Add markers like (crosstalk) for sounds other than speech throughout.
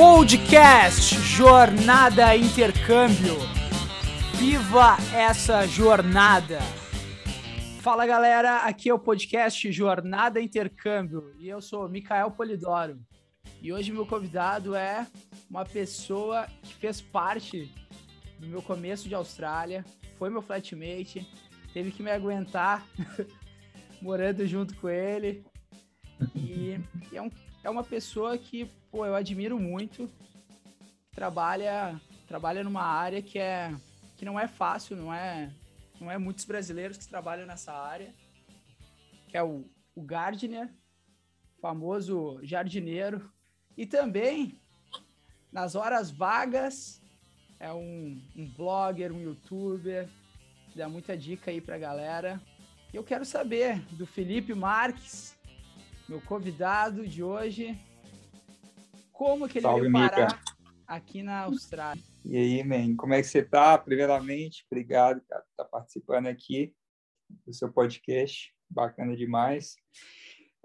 Podcast Jornada Intercâmbio. Viva essa jornada! Fala galera, aqui é o podcast Jornada Intercâmbio e eu sou Micael Polidoro. E hoje meu convidado é uma pessoa que fez parte do meu começo de Austrália, foi meu flatmate, teve que me aguentar (laughs) morando junto com ele. E é, um, é uma pessoa que, pô, eu admiro muito. Trabalha, trabalha numa área que é que não é fácil, não é não é muitos brasileiros que trabalham nessa área, que é o, o Gardner, famoso jardineiro, e também nas horas vagas é um, um blogger, um youtuber, dá muita dica aí pra galera. E eu quero saber do Felipe Marques, meu convidado de hoje, como que ele Salve, veio parar Mica. aqui na Austrália. E aí, man, como é que você tá? Primeiramente, obrigado, cara, por estar tá participando aqui do seu podcast, bacana demais.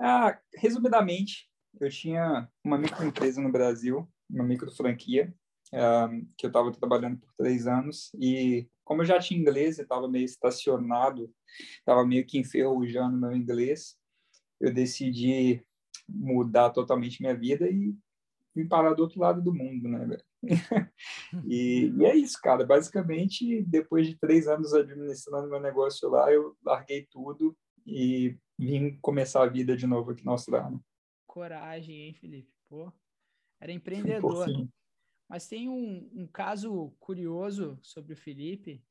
Ah, resumidamente, eu tinha uma microempresa no Brasil, uma micro franquia, ah, que eu estava trabalhando por três anos e como eu já tinha inglês e estava meio estacionado, estava meio que enferrujando meu inglês, eu decidi mudar totalmente minha vida e vim parar do outro lado do mundo, né, velho? (laughs) e, e, é isso, cara. Basicamente, depois de três anos administrando meu negócio lá, eu larguei tudo e vim começar a vida de novo aqui na Austrália. Coragem, hein, Felipe? Pô, era empreendedor. Mas tem um, um caso curioso sobre o Felipe,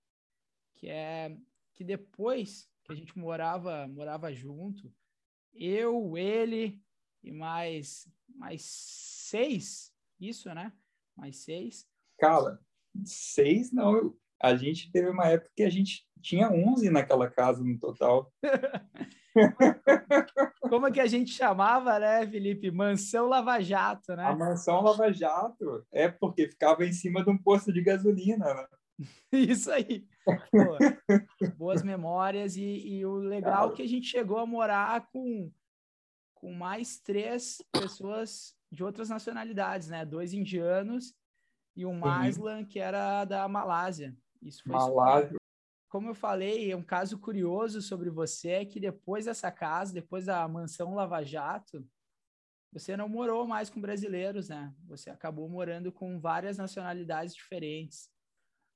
que é que depois que a gente morava morava junto, eu, ele e mais mais seis, isso, né? Mais seis. Cara, seis não. A gente teve uma época que a gente tinha onze naquela casa no total. (laughs) Como é que a gente chamava, né, Felipe? Mansão Lava Jato, né? A Mansão Lava Jato. É porque ficava em cima de um posto de gasolina, né? (laughs) Isso aí. Pô, boas memórias e, e o legal é que a gente chegou a morar com, com mais três pessoas de outras nacionalidades, né? Dois indianos e um Maslan, que era da Malásia. Isso foi Malásia, como eu falei, é um caso curioso sobre você é que depois dessa casa, depois da mansão Lava Jato, você não morou mais com brasileiros, né? Você acabou morando com várias nacionalidades diferentes.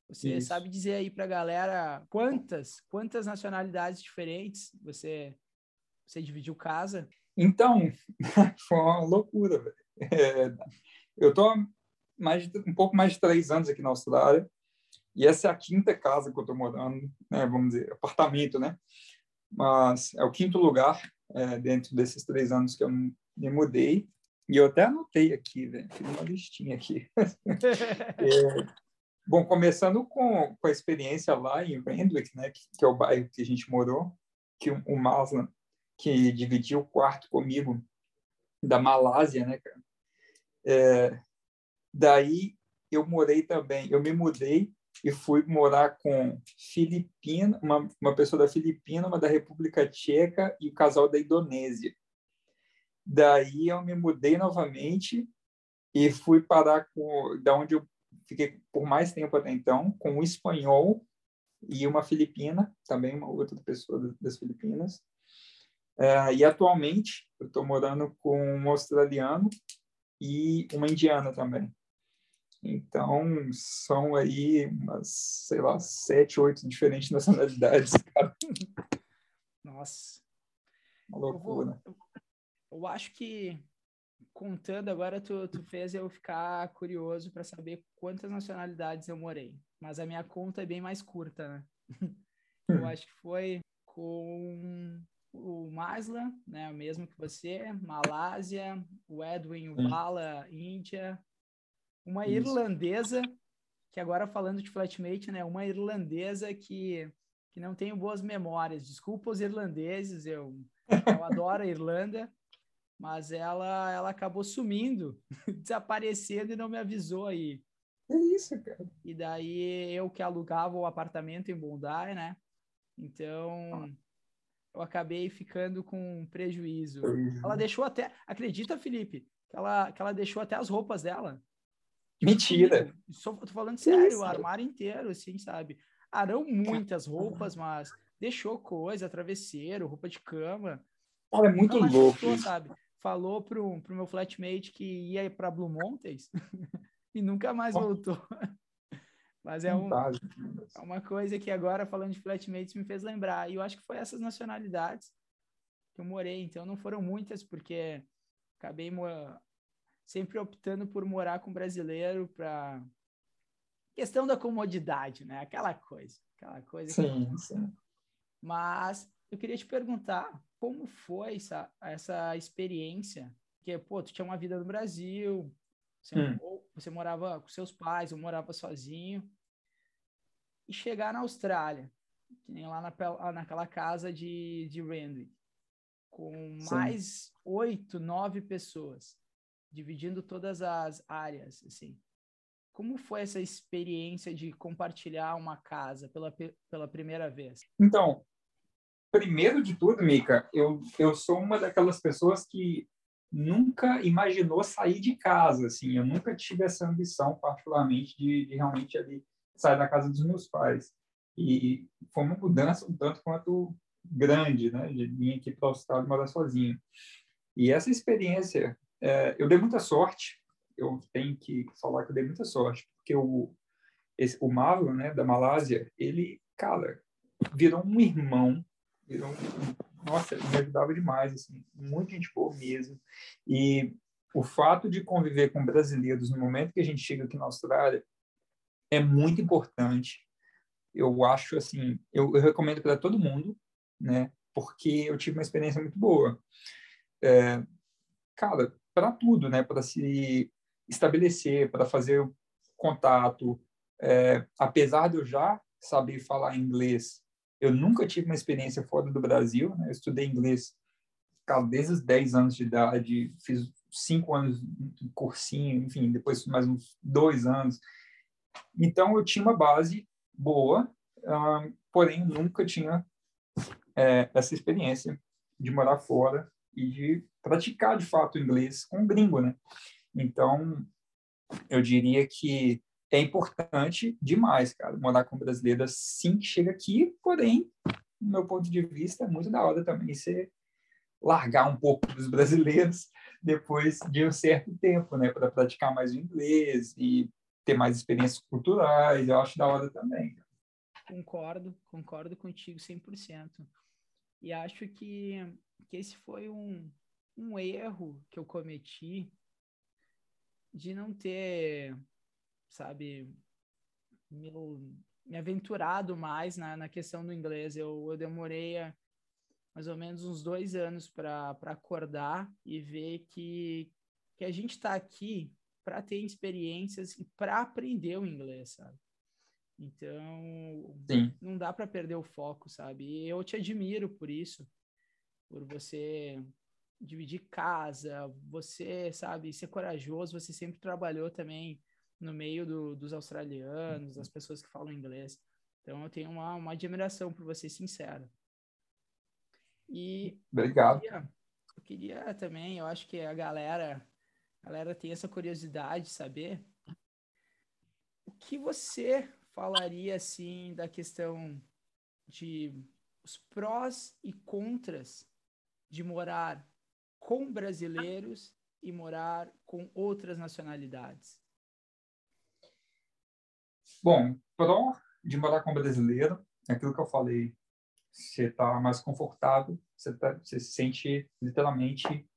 Você Isso. sabe dizer aí para a galera quantas, quantas nacionalidades diferentes você você dividiu casa? Então, (laughs) foi uma loucura, velho. É, eu tô mais um pouco mais de três anos aqui na Austrália e essa é a quinta casa que eu estou morando, né? Vamos dizer, apartamento, né? Mas é o quinto lugar é, dentro desses três anos que eu me mudei. E eu até anotei aqui, velho. Fiz uma listinha aqui. (laughs) é, bom, começando com, com a experiência lá em Randwick, né? Que, que, é o bairro que a gente morou, que o, Maslan, que dividiu o quarto comigo, da Malásia, né, cara? É, daí eu morei também, eu me mudei e fui morar com Filipina, uma, uma pessoa da Filipina, uma da República Tcheca e o casal da Indonésia. Daí eu me mudei novamente e fui parar com da onde eu fiquei por mais tempo até então, com um espanhol e uma filipina, também uma outra pessoa das Filipinas. É, e atualmente eu estou morando com um australiano e uma indiana também. Então, são aí umas, sei lá, sete, oito diferentes (laughs) nacionalidades, cara. Nossa. Uma loucura. Eu, vou, eu, eu, acho que, contando agora, tu, tu fez eu ficar curioso para saber quantas nacionalidades eu morei. Mas a minha conta é bem mais curta, né? (laughs) Eu acho que foi com o Masla, né, o mesmo que você, Malásia, o Edwin, o Bala, Índia, uma Isso. irlandesa, que agora falando de flatmate, né? Uma irlandesa que, que não tenho boas memórias. Desculpa os irlandeses, eu, eu adoro a Irlanda, mas ela, ela acabou sumindo, (laughs) desaparecendo e não me avisou aí. É isso, cara. E daí eu que alugava o apartamento em Bondi, né? Então eu acabei ficando com prejuízo. Ela deixou até, acredita, Felipe, que ela, que ela deixou até as roupas dela Mentira! Só, tô falando sério, Isso. o armário inteiro, assim, sabe? Ah, não muitas roupas, mas deixou coisa, travesseiro, roupa de cama. Cara, é muito louco. sabe? Falou pro, pro meu flatmate que ia para Blue Mountains (laughs) e nunca mais voltou. (laughs) Mas é, um, é uma coisa que agora, falando de flatmates, me fez lembrar. E eu acho que foi essas nacionalidades que eu morei. Então, não foram muitas, porque acabei sempre optando por morar com brasileiro para questão da comodidade, né? Aquela coisa, aquela coisa. Sim, que... sim. Mas eu queria te perguntar como foi essa, essa experiência? Porque, pô, tu tinha uma vida no Brasil, você, hum. ou você morava com seus pais, ou morava sozinho e chegar na Austrália, que nem lá na, naquela casa de, de Randwick, com Sim. mais oito, nove pessoas, dividindo todas as áreas, assim. Como foi essa experiência de compartilhar uma casa pela, pela primeira vez? Então, primeiro de tudo, Mica, eu, eu sou uma daquelas pessoas que nunca imaginou sair de casa, assim, eu nunca tive essa ambição, particularmente, de, de realmente ali sair da casa dos meus pais. E foi uma mudança um tanto quanto grande, né, de vir aqui para o Austrália e morar sozinho. E essa experiência, é, eu dei muita sorte, eu tenho que falar que eu dei muita sorte, porque o, esse, o Marlon, né, da Malásia, ele, cara, virou um irmão, um, nossa, me ajudava demais, assim, muita gente boa mesmo. E o fato de conviver com brasileiros no momento que a gente chega aqui na Austrália, é muito importante. Eu acho assim, eu, eu recomendo para todo mundo, né? Porque eu tive uma experiência muito boa. É, cara, para tudo, né? Para se estabelecer, para fazer contato. É, apesar de eu já saber falar inglês, eu nunca tive uma experiência fora do Brasil. Né? Eu estudei inglês desde os 10 anos de idade, fiz cinco anos de cursinho, enfim, depois mais uns dois anos. Então, eu tinha uma base boa, uh, porém, nunca tinha é, essa experiência de morar fora e de praticar, de fato, inglês com um gringo, né? Então, eu diria que é importante demais, cara, morar com brasileiro que chega aqui, porém, no meu ponto de vista, é muito da hora também você largar um pouco dos brasileiros (laughs) depois de um certo tempo, né, para praticar mais o inglês e ter mais experiências culturais, eu acho da hora também. Concordo, concordo contigo 100%. E acho que, que esse foi um, um erro que eu cometi de não ter, sabe, me, me aventurado mais na, na questão do inglês. Eu, eu demorei a, mais ou menos uns dois anos para acordar e ver que, que a gente está aqui para ter experiências e para aprender o inglês, sabe? Então, Sim. não dá para perder o foco, sabe? E eu te admiro por isso, por você dividir casa, você, sabe, ser corajoso, você sempre trabalhou também no meio do, dos australianos, das pessoas que falam inglês. Então, eu tenho uma, uma admiração por você, sincera. E Obrigado. Eu queria, eu queria também, eu acho que a galera a galera tem essa curiosidade de saber o que você falaria assim da questão de os prós e contras de morar com brasileiros e morar com outras nacionalidades? Bom, pró de morar com brasileiro, é aquilo que eu falei, você está mais confortável, você, tá, se sente literalmente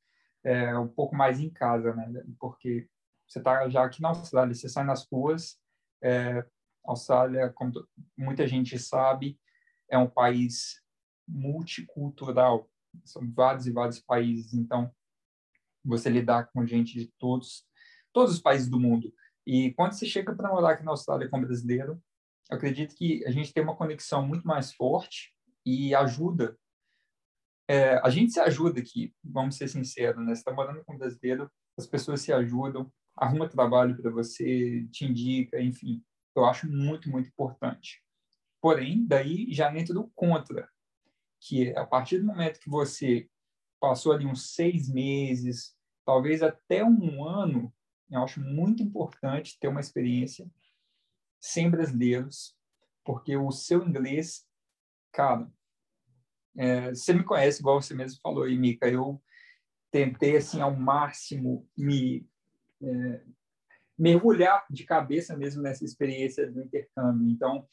é, um pouco mais em casa, né? Porque você está já aqui na Austrália, você sai nas ruas, é, Austrália, como muita gente sabe, é um país multicultural, são vários e vários países, então você lidar com gente de todos, todos os países do mundo. E quando você chega para morar aqui na Austrália como brasileiro, acredito que a gente tem uma conexão muito mais forte e ajuda é, a gente se ajuda aqui, vamos ser sinceros, né? Você está morando com um brasileiro, as pessoas se ajudam, arruma trabalho para você, te indica, enfim. Eu acho muito, muito importante. Porém, daí já entra do contra, que é a partir do momento que você passou ali uns seis meses, talvez até um ano Eu acho muito importante ter uma experiência sem brasileiros, porque o seu inglês, cara, é, você me conhece, igual você mesmo falou aí, Mica, eu tentei, assim, ao máximo me é, mergulhar de cabeça mesmo nessa experiência do intercâmbio. Então,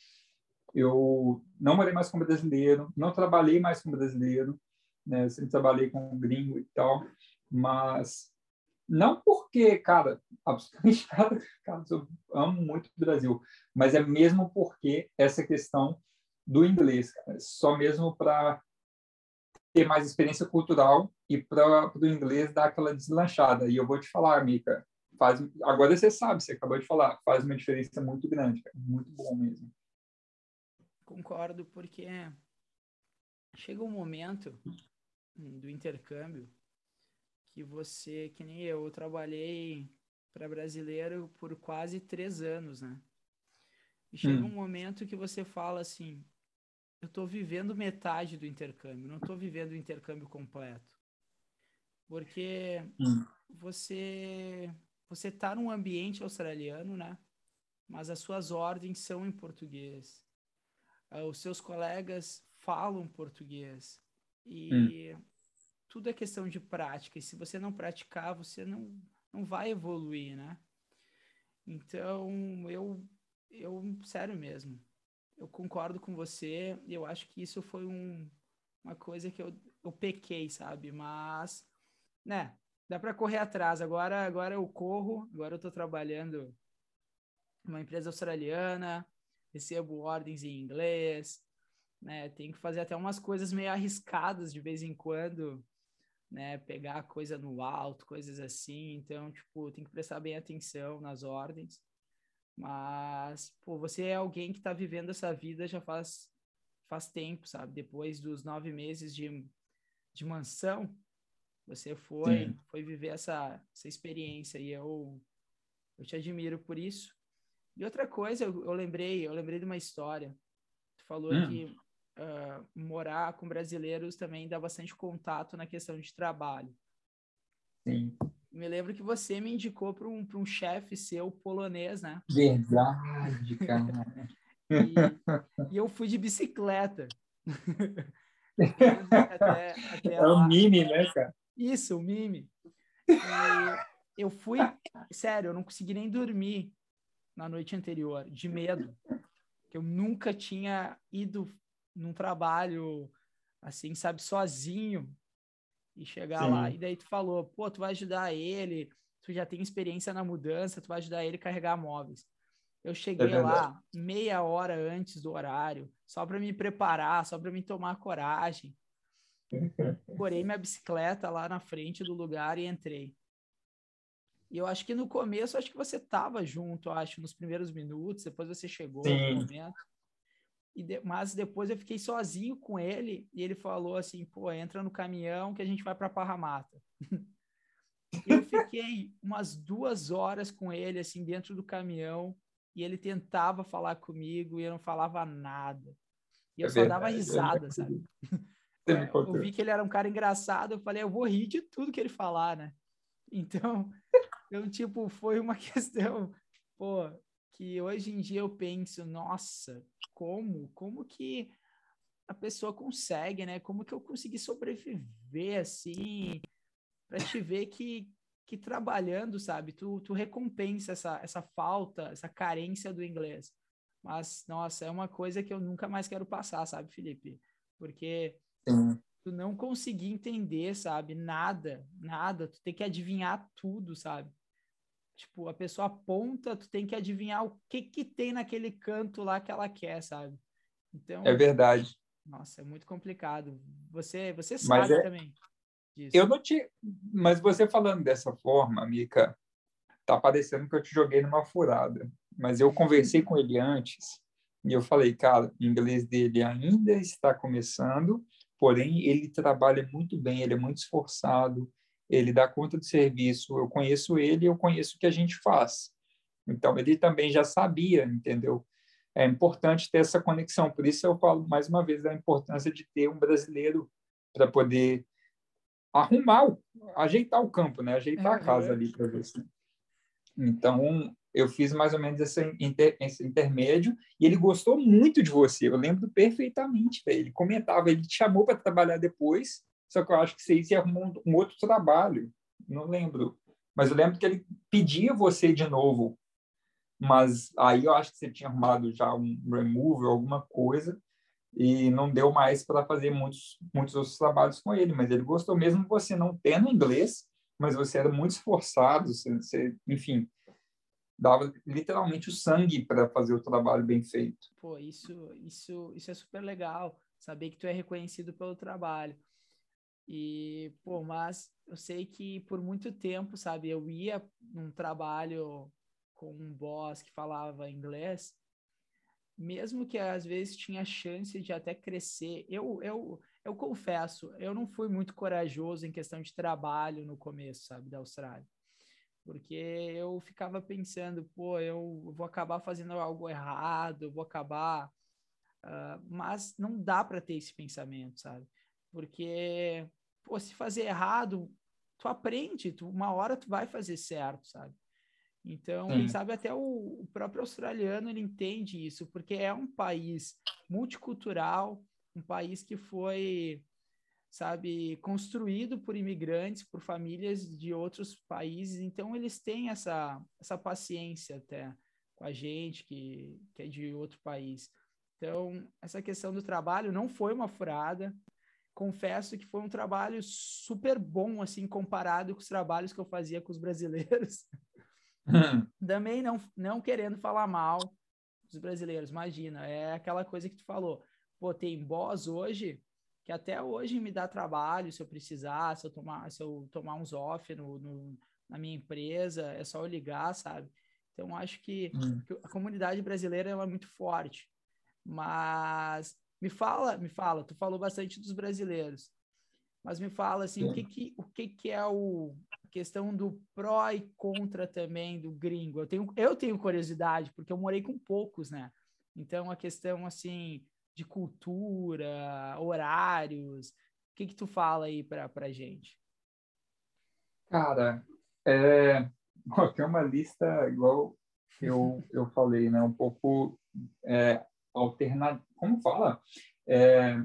eu não morei mais como brasileiro, não trabalhei mais como brasileiro, né? Sempre trabalhei com gringo e tal, mas não porque, cara, (laughs) absolutamente nada, cara, eu amo muito o Brasil, mas é mesmo porque essa questão do inglês, cara, só mesmo para ter mais experiência cultural e para o inglês dar aquela deslanchada. E eu vou te falar, Mica, faz, agora você sabe, você acabou de falar, faz uma diferença muito grande, cara, muito bom mesmo. Concordo, porque chega um momento do intercâmbio que você, que nem eu, eu trabalhei para brasileiro por quase três anos, né? E chega hum. um momento que você fala assim, eu estou vivendo metade do intercâmbio, não estou vivendo o intercâmbio completo. Porque hum. você você está num ambiente australiano, né? Mas as suas ordens são em português. Uh, os seus colegas falam português e hum. Tudo é questão de prática. E se você não praticar, você não, não vai evoluir, né? Então, eu, eu, sério mesmo, eu concordo com você. Eu acho que isso foi um, uma coisa que eu, eu pequei, sabe? Mas, né, dá para correr atrás. Agora, agora eu corro, agora eu tô trabalhando numa empresa australiana, recebo ordens em inglês, né? Tenho que fazer até umas coisas meio arriscadas de vez em quando, né? Pegar coisa no alto, coisas assim. Então, tipo, tem que prestar bem atenção nas ordens. Mas, pô, você é alguém que está vivendo essa vida já faz, faz tempo, sabe? Depois dos nove meses de, de mansão, você foi, foi viver essa, essa experiência e eu, eu te admiro por isso. E outra coisa, eu, eu lembrei, eu lembrei de uma história. Tu falou hum. que uh, morar com brasileiros também dá bastante contato na questão de trabalho. Sim. Me lembro que você me indicou para um, um chefe seu polonês, né? Verdade, cara. (laughs) e, e, eu fui de bicicleta. (laughs) até, até é o Mime, né, cara? Isso, o Mime. E eu fui, sério, eu não consegui nem dormir na noite anterior, de medo. Que eu nunca tinha ido num trabalho assim, sabe, sozinho e chegar Sim. lá. E daí tu falou, pô, tu vai ajudar ele, tu já tem experiência na mudança, tu vai ajudar ele a carregar móveis. Eu cheguei é lá meia hora antes do horário, só para me preparar, só para me tomar coragem. (laughs) Porei minha bicicleta lá na frente do lugar e entrei. E eu acho que no começo, acho que você estava junto, acho, nos primeiros minutos, depois você chegou Sim. no momento. E de, mas depois eu fiquei sozinho com ele e ele falou assim, pô, entra no caminhão que a gente vai para Parramata. (laughs) eu fiquei umas duas horas com ele, assim, dentro do caminhão e ele tentava falar comigo e eu não falava nada. E eu é só verdade, dava risada, (laughs) é sabe? Eu vi que ele era um cara engraçado, eu falei, eu vou rir de tudo que ele falar, né? Então, (laughs) então, tipo, foi uma questão, pô, que hoje em dia eu penso, nossa, como? Como que a pessoa consegue, né? Como que eu consegui sobreviver assim, para te ver que, que trabalhando, sabe, tu, tu recompensa essa, essa falta, essa carência do inglês. Mas, nossa, é uma coisa que eu nunca mais quero passar, sabe, Felipe? Porque Sim tu não conseguir entender, sabe? Nada, nada. Tu tem que adivinhar tudo, sabe? Tipo, a pessoa aponta, tu tem que adivinhar o que que tem naquele canto lá que ela quer, sabe? Então. É verdade. Nossa, é muito complicado. Você, você sabe é... também. Disso. Eu não te, mas você falando dessa forma, Mica, tá parecendo que eu te joguei numa furada. Mas eu conversei com ele antes e eu falei, cara, o inglês dele ainda está começando porém ele trabalha muito bem, ele é muito esforçado, ele dá conta do serviço. Eu conheço ele, eu conheço o que a gente faz. Então ele também já sabia, entendeu? É importante ter essa conexão. Por isso eu falo mais uma vez da importância de ter um brasileiro para poder arrumar, ajeitar o campo, né? Ajeitar a casa ali para você. Então, eu fiz mais ou menos esse, inter, esse intermédio e ele gostou muito de você. Eu lembro perfeitamente. Véio. Ele comentava, ele te chamou para trabalhar depois, só que eu acho que você ia arrumar um, um outro trabalho. Não lembro. Mas eu lembro que ele pedia você de novo. Mas aí eu acho que você tinha arrumado já um remove, alguma coisa, e não deu mais para fazer muitos, muitos outros trabalhos com ele. Mas ele gostou mesmo você não tendo inglês, mas você era muito esforçado, você, você enfim, dava literalmente o sangue para fazer o trabalho bem feito. Pô, isso, isso, isso é super legal, saber que tu é reconhecido pelo trabalho. E, pô, mas eu sei que por muito tempo, sabe, eu ia num trabalho com um boss que falava inglês, mesmo que às vezes tinha chance de até crescer. Eu, eu, eu confesso, eu não fui muito corajoso em questão de trabalho no começo, sabe, da Austrália. Porque eu ficava pensando, pô, eu vou acabar fazendo algo errado, vou acabar. Uh, mas não dá para ter esse pensamento, sabe? Porque, pô, se fazer errado, tu aprende, tu, uma hora tu vai fazer certo, sabe? Então, quem sabe até o, o, próprio australiano ele entende isso, porque é um país multicultural, um país que foi, sabe, construído por imigrantes, por famílias de outros países, então eles têm essa, essa paciência até com a gente que, que é de outro país. Então, essa questão do trabalho não foi uma furada. Confesso que foi um trabalho super bom, assim, comparado com os trabalhos que eu fazia com os brasileiros. (laughs) Também não, não querendo falar mal dos brasileiros, imagina, é aquela coisa que tu falou. Pô, tem boss hoje que até hoje me dá trabalho se eu precisar, se eu tomar, se eu tomar uns off no, no na minha empresa, é só eu ligar, sabe? Então, acho que, hum. que a comunidade brasileira é muito forte. Mas me fala, me fala, tu falou bastante dos brasileiros, mas me fala assim, o que que, o que que é o, questão do pró e contra também do gringo. Eu tenho, eu tenho curiosidade, porque eu morei com poucos, né? Então, a questão, assim, de cultura, horários, o que que tu fala aí para a gente? Cara, é, (laughs) tem uma lista, igual eu, eu falei, né? Um pouco é, alternativa, como fala? É,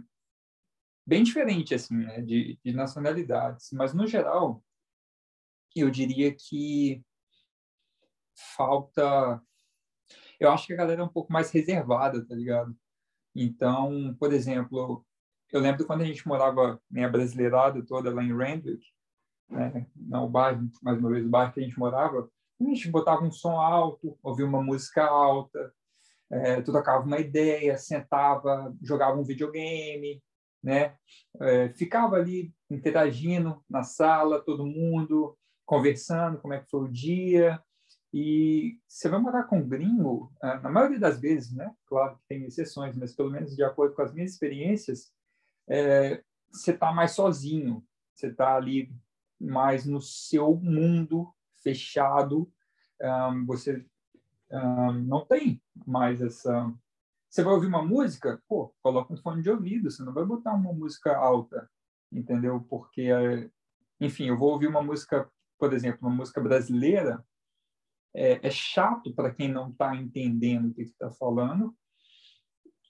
bem diferente, assim, né? de, de nacionalidades. Mas, no geral, eu diria que falta. Eu acho que a galera é um pouco mais reservada, tá ligado? Então, por exemplo, eu lembro quando a gente morava, minha brasileirada toda lá em Randwick, né? não o bairro, mais uma vez, o bairro que a gente morava, a gente botava um som alto, ouvia uma música alta, é, tu tocava uma ideia, sentava, jogava um videogame, né? É, ficava ali interagindo na sala, todo mundo, conversando como é que foi o dia. E você vai morar com um gringo, ah, na maioria das vezes, né? Claro que tem exceções, mas pelo menos de acordo com as minhas experiências, é, você está mais sozinho, você está ali mais no seu mundo fechado, um, você não tem mais essa. Você vai ouvir uma música, pô, coloca um fone de ouvido, você não vai botar uma música alta, entendeu? Porque, enfim, eu vou ouvir uma música por exemplo, uma música brasileira, é, é chato para quem não está entendendo o que está falando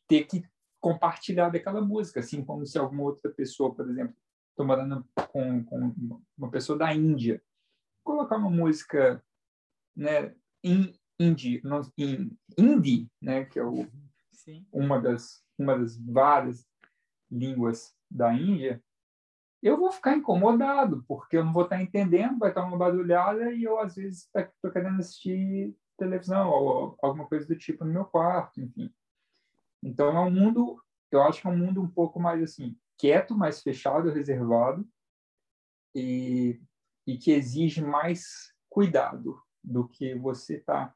ter que compartilhar daquela música, assim como se alguma outra pessoa, por exemplo, estou morando com, com, uma pessoa da Índia, colocar uma música né, indie, não, in, indie, né, que é o, uma das uma das várias línguas da Índia, eu vou ficar incomodado, porque eu não vou estar entendendo, vai estar uma barulhada e eu, às vezes, estou querendo assistir televisão ou alguma coisa do tipo no meu quarto, enfim. Então, é um mundo, eu acho que é um mundo um pouco mais, assim, quieto, mais fechado, reservado e, e que exige mais cuidado do que você tá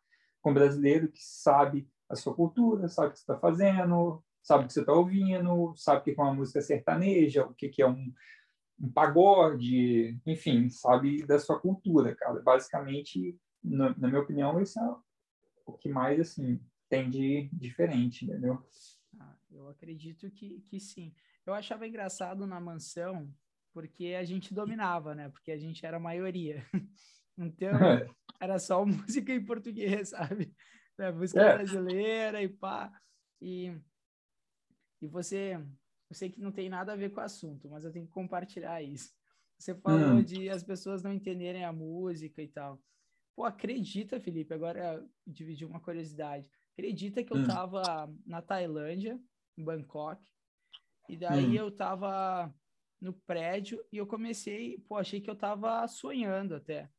com brasileiro que sabe a sua cultura, sabe o que você está fazendo, sabe o que você está ouvindo, sabe o que é uma música sertaneja, o que é um, um pagode, enfim, sabe da sua cultura, cara. Basicamente, na, na minha opinião, isso é o que mais, assim, tem de diferente, entendeu? Ah, eu acredito que, que sim. Eu achava engraçado na mansão, porque a gente dominava, né? Porque a gente era a maioria. (laughs) então, era só (laughs) música em português, sabe? É, música é. brasileira e pá. E, e você, eu sei que não tem nada a ver com o assunto, mas eu tenho que compartilhar isso. Você falou hum. de as pessoas não entenderem a música e tal. Pô, acredita, Felipe, agora dividir uma curiosidade. Acredita que eu hum. tava na Tailândia, em Bangkok, e daí hum. eu tava no prédio e eu comecei, pô, achei que eu tava sonhando até.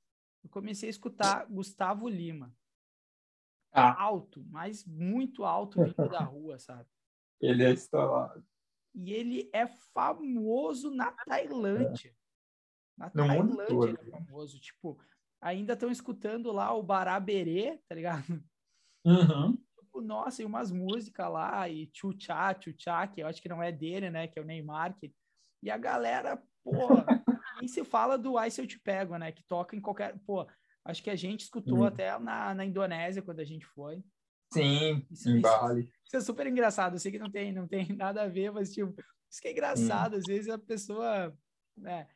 Eu comecei a escutar Gustavo Lima. Ah. Alto, mas muito alto (laughs) vindo da rua, sabe? Ele é estourado. E ele é famoso na Tailândia. Na no Tailândia ele é famoso. Tipo, ainda estão escutando lá o Baraberê, tá ligado? Uhum. Tipo, nossa, e umas músicas lá, e Tchutchá, Tchutchá, que eu acho que não é dele, né? Que é o Neymar. Que... E a galera, pô, (laughs) nem se fala do Ai Se Eu Te Pego, né? Que toca em qualquer. Pô, acho que a gente escutou uhum. até na, na Indonésia quando a gente foi. Sim, isso, em Bali. Isso, isso, é super engraçado. Eu sei que não tem, não tem (laughs) nada a ver, mas, tipo, isso que é engraçado. Às vezes a pessoa, né?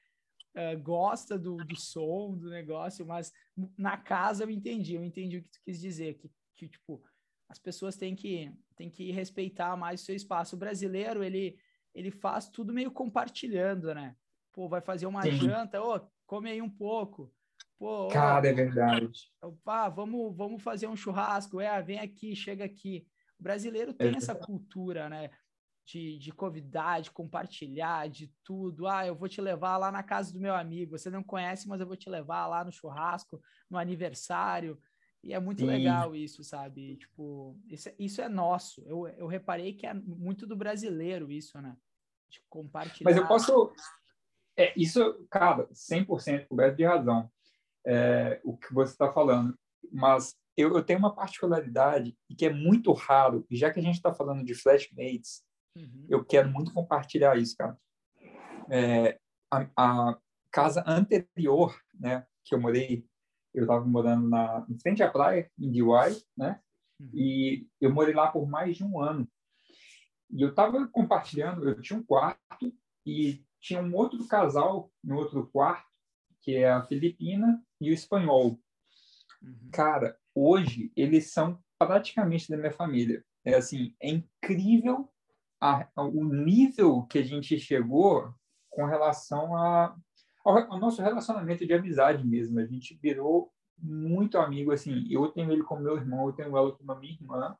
uh, gosta do, do som, do negócio, mas na casa eu entendi, eu entendi o que tu quis dizer, que, que tipo, as pessoas têm que, têm que respeitar mais o seu espaço. O brasileiro, ele, ele faz tudo meio compartilhando, né? Pô, vai fazer uma Sim. janta, ô, come aí um pouco. Pô, Cara, é verdade. Pá, vamos, vamos fazer um churrasco. É, vem aqui, chega aqui. O brasileiro tem é essa cultura, né? de, de convidar, de compartilhar, de tudo. Ah, eu vou te levar lá na casa do meu amigo. Você não conhece, mas eu vou te levar lá no churrasco, no aniversário. E é muito Sim. legal isso, sabe? Tipo, isso, é, isso é nosso. Eu, eu reparei que é muito do brasileiro isso, né? De compartilhar. Mas eu posso. É, isso, cara, 100% coberto de razão. É, o que você está falando. Mas eu, eu, tenho uma particularidade que é muito raro, e já que a gente está falando de flashmates, Uhum. Eu quero muito compartilhar isso, cara. É, a, a, casa anterior, né, que eu morei, eu estava morando na, em frente à praia, em DY, né, uhum. e eu morei lá por mais de um ano. E eu estava compartilhando, eu tinha um quarto e tinha um outro casal no outro quarto, que é a Filipina e o espanhol. Uhum. Cara, hoje eles são praticamente da minha família. É assim, é incrível a, o nível que a gente chegou com relação a, ao, ao, nosso relacionamento de amizade mesmo. A gente virou muito amigo, assim, eu tenho ele como meu irmão, eu tenho ela como a minha irmã,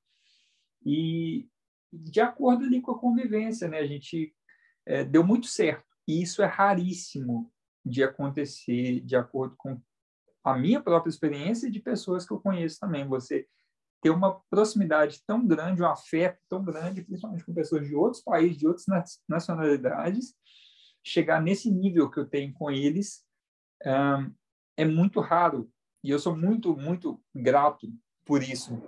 e de acordo ali com a convivência, né, a gente é, deu muito certo, e isso é raríssimo de acontecer de acordo com a minha própria experiência e de pessoas que eu conheço também. Você ter uma proximidade tão grande, um afeto tão grande, principalmente com pessoas de outros países, de outras nacionalidades, chegar nesse nível que eu tenho com eles um, é muito raro. E eu sou muito, muito grato por isso.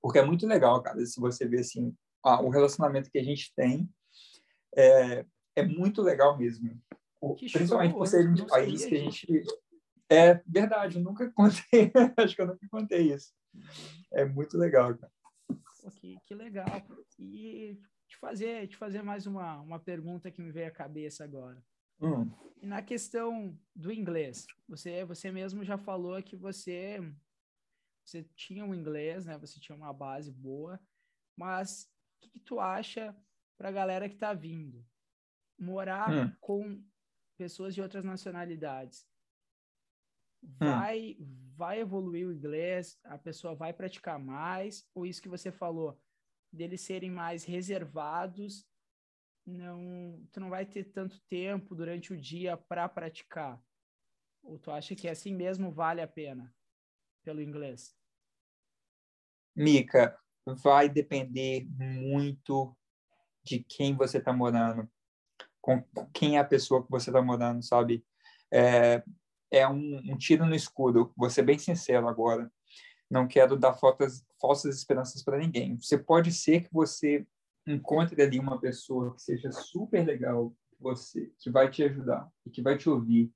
Porque é muito legal, cara, se você vê assim, ah, o relacionamento que a gente tem é, é muito legal mesmo. Que principalmente show, por ser de país que a gente... É verdade, eu nunca (laughs) contei, acho que eu nunca contei isso. É muito legal, cara. que, que legal. E te fazer, te fazer mais uma, uma pergunta que me veio à cabeça agora. Hum. E na questão do inglês, você, você mesmo já falou que você, você tinha um inglês, né? Você tinha uma base boa, mas o que, que tu acha para a galera que está vindo? Morar hum. com pessoas de outras nacionalidades. Hum. vai vai evoluir o inglês, a pessoa vai praticar mais, ou isso que você falou, deles serem mais reservados, não, tu não vai ter tanto tempo durante o dia para praticar? Ou tu acha que assim mesmo vale a pena pelo inglês? Mica, vai depender muito de quem você está morando, com quem é a pessoa que você está morando, sabe? É, é um, um tiro no escuro. Vou ser bem sincero agora. Não quero dar falsas esperanças para ninguém. Você pode ser que você encontre ali uma pessoa que seja super legal, você, que vai te ajudar e que vai te ouvir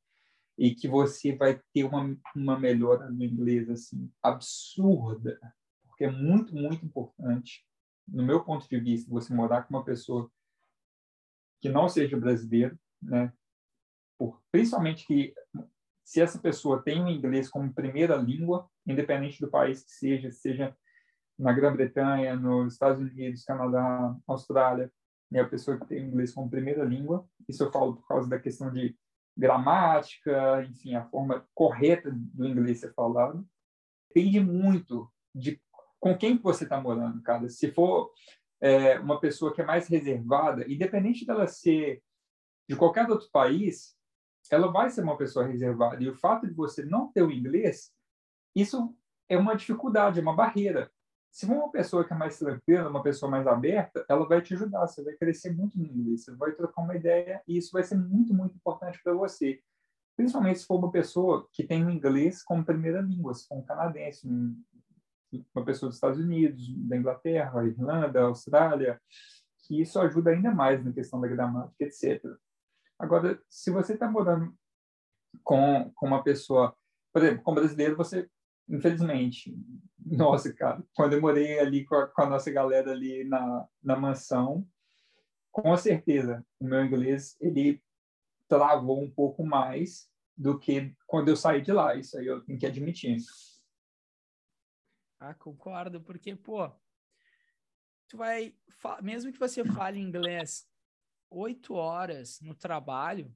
e que você vai ter uma, uma melhora no inglês assim absurda, porque é muito muito importante, no meu ponto de vista, você morar com uma pessoa que não seja brasileiro, né? Por, principalmente que se essa pessoa tem o inglês como primeira língua, independente do país que seja, seja na Grã-Bretanha, nos Estados Unidos, Canadá, Austrália, né, a pessoa que tem o inglês como primeira língua. Isso eu falo por causa da questão de gramática, enfim, a forma correta do inglês ser falado. Depende muito de com quem você está morando, cara. Se for é, uma pessoa que é mais reservada, independente dela ser de qualquer outro país, ela vai ser uma pessoa reservada. E o fato de você não ter o inglês, isso é uma dificuldade, é uma barreira. Se for uma pessoa que é mais tranquila, uma pessoa mais aberta, ela vai te ajudar, você vai crescer muito no inglês, você vai trocar uma ideia e isso vai ser muito, muito importante para você. Principalmente se for uma pessoa que tem o inglês como primeira língua, se for um canadense, uma pessoa dos Estados Unidos, da Inglaterra, Irlanda, Austrália, que isso ajuda ainda mais na questão da gramática, etc. Agora, se você está morando com, com uma pessoa, por exemplo, como brasileiro, você, infelizmente, (laughs) nossa, cara, quando eu morei ali com a, com a nossa galera ali na, na mansão, com certeza, o meu inglês, ele travou um pouco mais do que quando eu saí de lá. Isso aí eu tenho que admitir. Ah, concordo, porque, pô, tu vai, mesmo que você fale inglês oito horas no trabalho,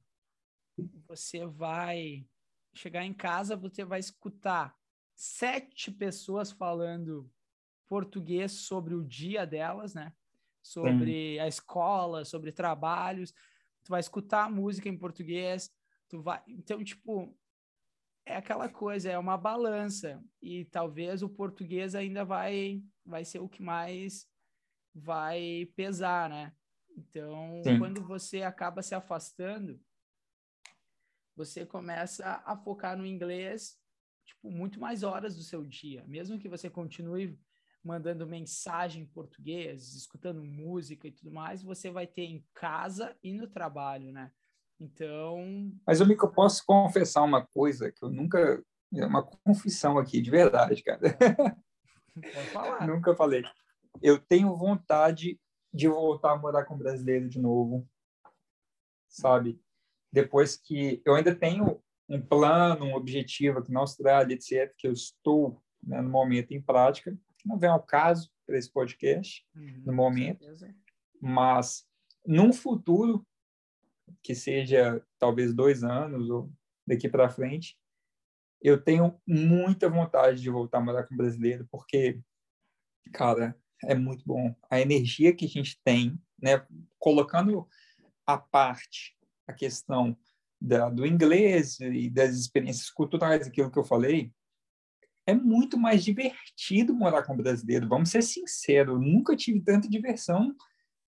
você vai chegar em casa, você vai escutar sete pessoas falando português sobre o dia delas, né? Sobre Sim. a escola, sobre trabalhos. Tu vai escutar música em português, tu vai, então tipo, é aquela coisa, é uma balança e talvez o português ainda vai vai ser o que mais vai pesar, né? Então, Sim. quando você acaba se afastando, você começa a focar no inglês, tipo, muito mais horas do seu dia. Mesmo que você continue mandando mensagem em português, escutando música e tudo mais, você vai ter em casa e no trabalho, né? Então. Mas, eu posso confessar uma coisa que eu nunca. É uma confissão aqui, de verdade, cara. Pode falar. (laughs) nunca falei. Eu tenho vontade de voltar a morar com brasileiro de novo, sabe? Depois que eu ainda tenho um plano, um objetivo aqui na Austrália, etc., que eu estou né, no momento em prática, não vem ao caso para esse podcast uhum, no momento, mas num futuro que seja talvez dois anos ou daqui para frente, eu tenho muita vontade de voltar a morar com brasileiro, porque, cara, é muito bom. A energia que a gente tem, né, colocando à parte a questão da, do inglês e das experiências culturais, aquilo que eu falei, é muito mais divertido morar com brasileiro. Vamos ser sinceros, eu nunca tive tanta diversão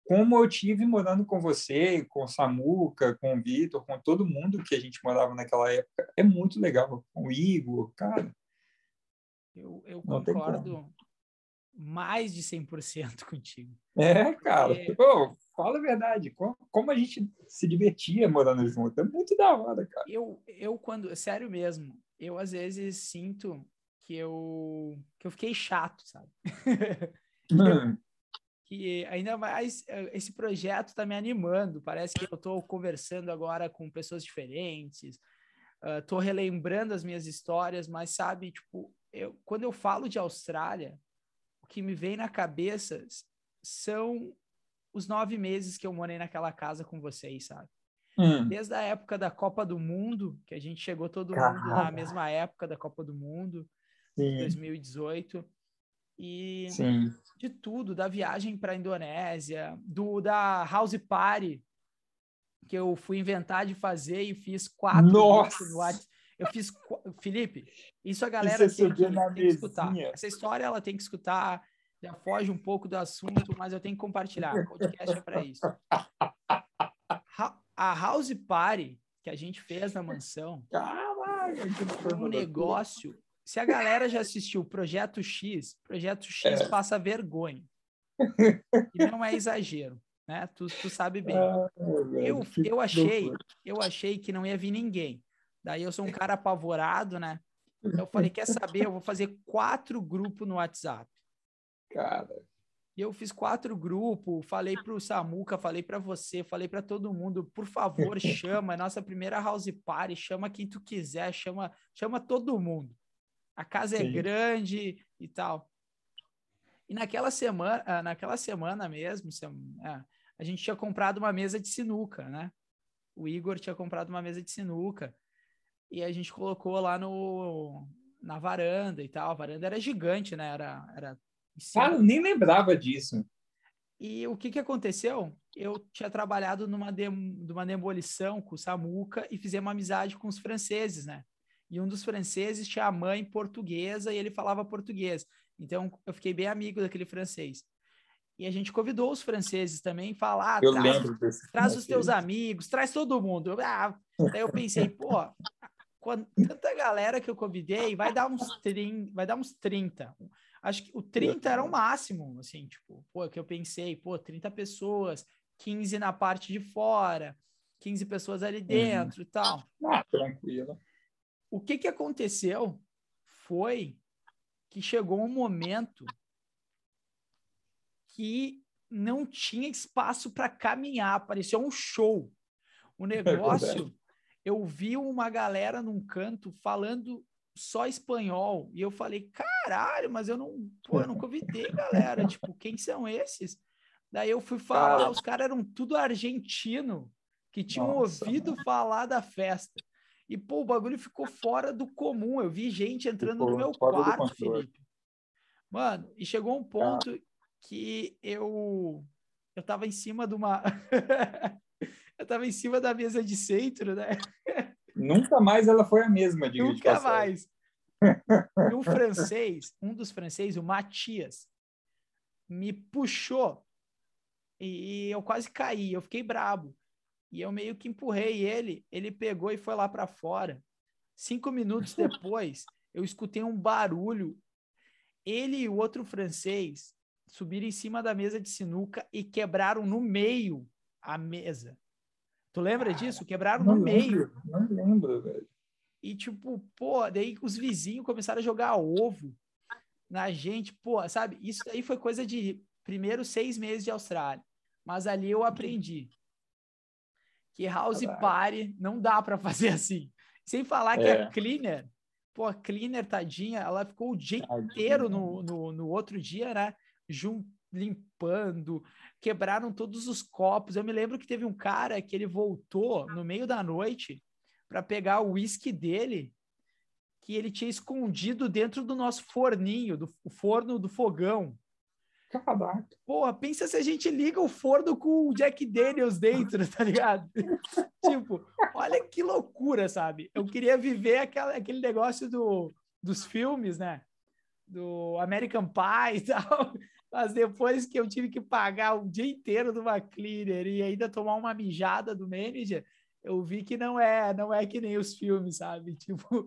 como eu tive morando com você, com o Samuca, com o Vitor, com todo mundo que a gente morava naquela época. É muito legal. Com o Igor, cara. Eu, eu concordo mais de 100% (laughs) contigo. É, cara. É... Pô, fala a verdade. Como a gente se divertia morando junto. É muito da hora, cara. Eu, eu quando... Sério mesmo. Eu, às vezes, sinto que eu, que eu fiquei chato, sabe? (laughs) Hum. Que ainda mais eh, esse projeto está me animando. Parece que eu estou conversando agora com pessoas diferentes, estou uh, relembrando as minhas histórias, mas sabe, tipo, eu, quando eu falo de Austrália, que me vem na cabeça são os nove meses que eu morei naquela casa com vocês, sabe? Hum. Desde a época da Copa do Mundo, que a gente chegou todo Caramba. mundo na mesma época da Copa do Mundo, Sim. 2018. E Sim. de tudo, da viagem para a Indonésia, do da House Party, que eu fui inventar de fazer e fiz quatro Nossa! no WhatsApp. Eu fiz. Felipe, isso a galera isso tem, que, tem que escutar. Essa história ela tem que escutar. Já foge um pouco do assunto, mas eu tenho que compartilhar. O podcast é para isso. A House Party que a gente fez na mansão Caralho, um negócio. Se a galera já assistiu Projeto X, Projeto X é. passa vergonha. E não é exagero, né? Tu, tu sabe bem. Ah, eu, eu achei, eu achei que não ia vir ninguém. Daí eu sou um cara apavorado, né? Então eu falei, quer saber? Eu vou fazer quatro grupos no WhatsApp. Cara. E eu fiz quatro grupos, falei para o Samuca, falei para você, falei para todo mundo, por favor, chama, é nossa primeira house party, chama quem tu quiser, chama, chama todo mundo. A casa é Sim. é grande e tal. E naquela semana, ah, naquela semana mesmo, é, a gente tinha comprado uma mesa de sinuca, né? O Igor tinha comprado uma mesa de sinuca e a gente colocou lá no, na varanda e tal. A varanda era gigante, né? Era, era Cara, nem lembrava disso. E o que, que aconteceu? Eu tinha trabalhado numa, de, numa demolição com o Samuca e fizemos amizade com os franceses, né? E um dos franceses tinha a mãe portuguesa e ele falava português. Então, eu fiquei bem amigo daquele francês. E a gente convidou os franceses também, falar, ah, traz, traz os teus amigos, traz todo mundo. Ah, daí eu pensei, pô, quando, tanta galera que eu convidei, vai dar uns 30, vai dar uns 30. Acho que o 30 era o máximo, assim, tipo, pô, que eu pensei, pô, 30 pessoas, 15 na parte de fora, 15 pessoas ali uhum. dentro uhum. e tal. Ah, tranquilo. O que que aconteceu foi que chegou um momento que não tinha espaço para caminhar, parecia um show. O (laughs) é negócio, eu vi uma galera num canto falando só espanhol. E eu falei, caralho, mas eu não, pô, eu não convidei, galera. tipo, quem são esses? Daí eu fui falar, os caras eram tudo argentino, que tinham Nossa, ouvido mano. falar da festa. E, pô, o bagulho ficou fora do comum. Eu vi gente entrando ficou no meu quarto, Felipe. Mano, e chegou um ponto que eu eu tava em cima de uma (laughs) eu tava em cima da mesa de centro, né? Nunca mais ela foi a mesma, diga Nunca mais. (laughs) E um francês, um dos franceses, o Matias, me puxou e eu quase caí, eu fiquei brabo. E eu meio que empurrei ele, ele pegou e foi lá para fora. Cinco minutos (laughs) depois, eu escutei um barulho. Ele e o outro francês subiram em cima da mesa de sinuca e quebraram no meio a mesa. Tu lembra disso? Quebraram no meio. Não lembro, velho. E tipo, pô, daí os vizinhos começaram a jogar ovo na gente, pô, sabe? Isso aí foi coisa de primeiros seis meses de Austrália. Mas ali eu aprendi que house Caralho. party não dá para fazer (laughs) assim. Sem falar que é. a cleaner, pô, a cleaner, tadinha, ela ficou o dia tadinha. inteiro no, no, no outro dia, né? Jun limpando, quebraram todos os copos. Eu me lembro que teve um cara que ele voltou no meio da noite para pegar o uísque dele que ele tinha escondido dentro do nosso forninho, do forno do fogão. Caraca. Porra, pensa se a gente liga o forno com o Jack Daniels dentro, (laughs) tá ligado? (laughs) tipo, olha que loucura, sabe? Eu queria viver aquela, aquele negócio do, dos filmes, né? Do American Pie (laughs) e tal. Mas depois que eu tive que pagar o dia inteiro de uma cleaner e ainda tomar uma mijada do manager, eu vi que não é, não é que nem os filmes, sabe? Tipo,